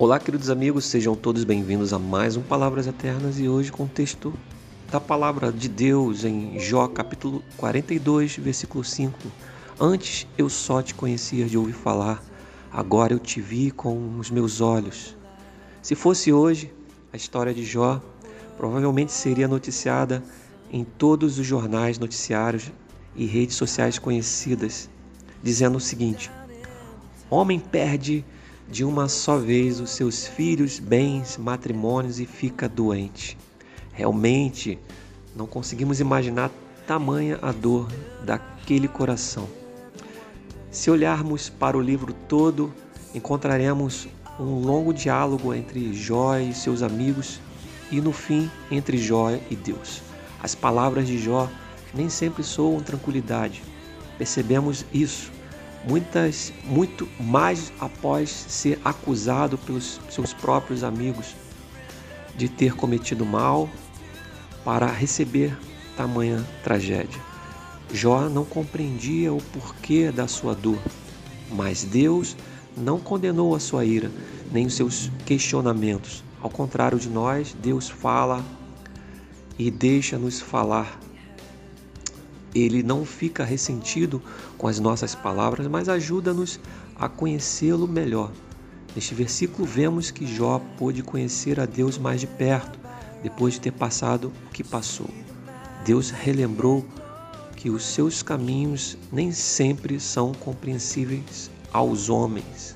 Olá, queridos amigos, sejam todos bem-vindos a mais um Palavras Eternas e hoje com o texto da palavra de Deus em Jó, capítulo 42, versículo 5. Antes eu só te conhecia de ouvir falar, agora eu te vi com os meus olhos. Se fosse hoje, a história de Jó provavelmente seria noticiada em todos os jornais, noticiários e redes sociais conhecidas, dizendo o seguinte: Homem perde de uma só vez os seus filhos, bens, matrimônios e fica doente. Realmente não conseguimos imaginar tamanha a dor daquele coração. Se olharmos para o livro todo, encontraremos um longo diálogo entre Jó e seus amigos e no fim entre Jó e Deus. As palavras de Jó nem sempre soam tranquilidade. Percebemos isso muitas muito mais após ser acusado pelos seus próprios amigos de ter cometido mal para receber tamanha tragédia. Jó não compreendia o porquê da sua dor, mas Deus não condenou a sua ira, nem os seus questionamentos. Ao contrário de nós, Deus fala e deixa-nos falar ele não fica ressentido com as nossas palavras, mas ajuda-nos a conhecê-lo melhor. Neste versículo, vemos que Jó pôde conhecer a Deus mais de perto, depois de ter passado o que passou. Deus relembrou que os seus caminhos nem sempre são compreensíveis aos homens.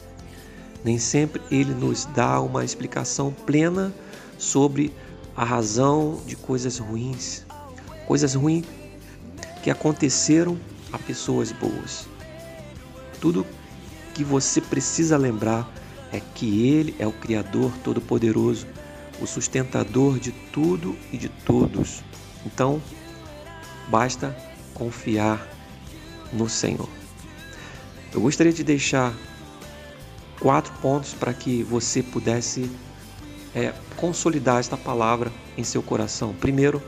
Nem sempre ele nos dá uma explicação plena sobre a razão de coisas ruins. Coisas ruins que aconteceram a pessoas boas. Tudo que você precisa lembrar é que Ele é o Criador Todo-Poderoso, o sustentador de tudo e de todos. Então, basta confiar no Senhor. Eu gostaria de deixar quatro pontos para que você pudesse é, consolidar esta palavra em seu coração. Primeiro,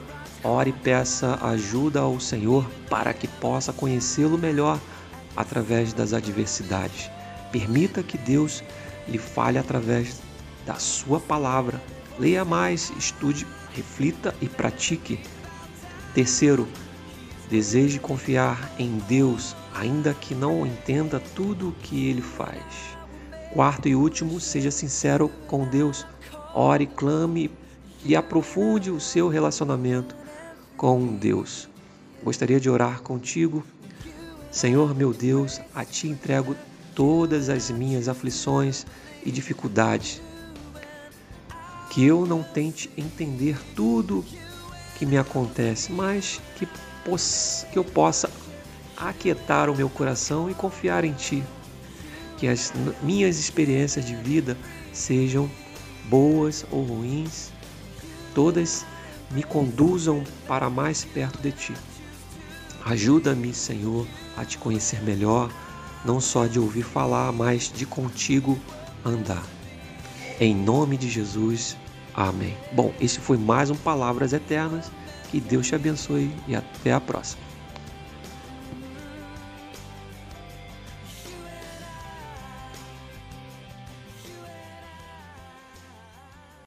Ore e peça ajuda ao Senhor para que possa conhecê-lo melhor através das adversidades. Permita que Deus lhe fale através da sua palavra. Leia mais, estude, reflita e pratique. Terceiro, deseje confiar em Deus, ainda que não entenda tudo o que ele faz. Quarto e último, seja sincero com Deus. Ore, clame e aprofunde o seu relacionamento com Deus. Gostaria de orar contigo. Senhor meu Deus, a ti entrego todas as minhas aflições e dificuldades. Que eu não tente entender tudo que me acontece, mas que, que eu possa aquietar o meu coração e confiar em Ti. Que as minhas experiências de vida sejam boas ou ruins, todas me conduzam para mais perto de ti. Ajuda-me, Senhor, a te conhecer melhor, não só de ouvir falar, mas de contigo andar. Em nome de Jesus, amém. Bom, esse foi mais um Palavras Eternas. Que Deus te abençoe e até a próxima.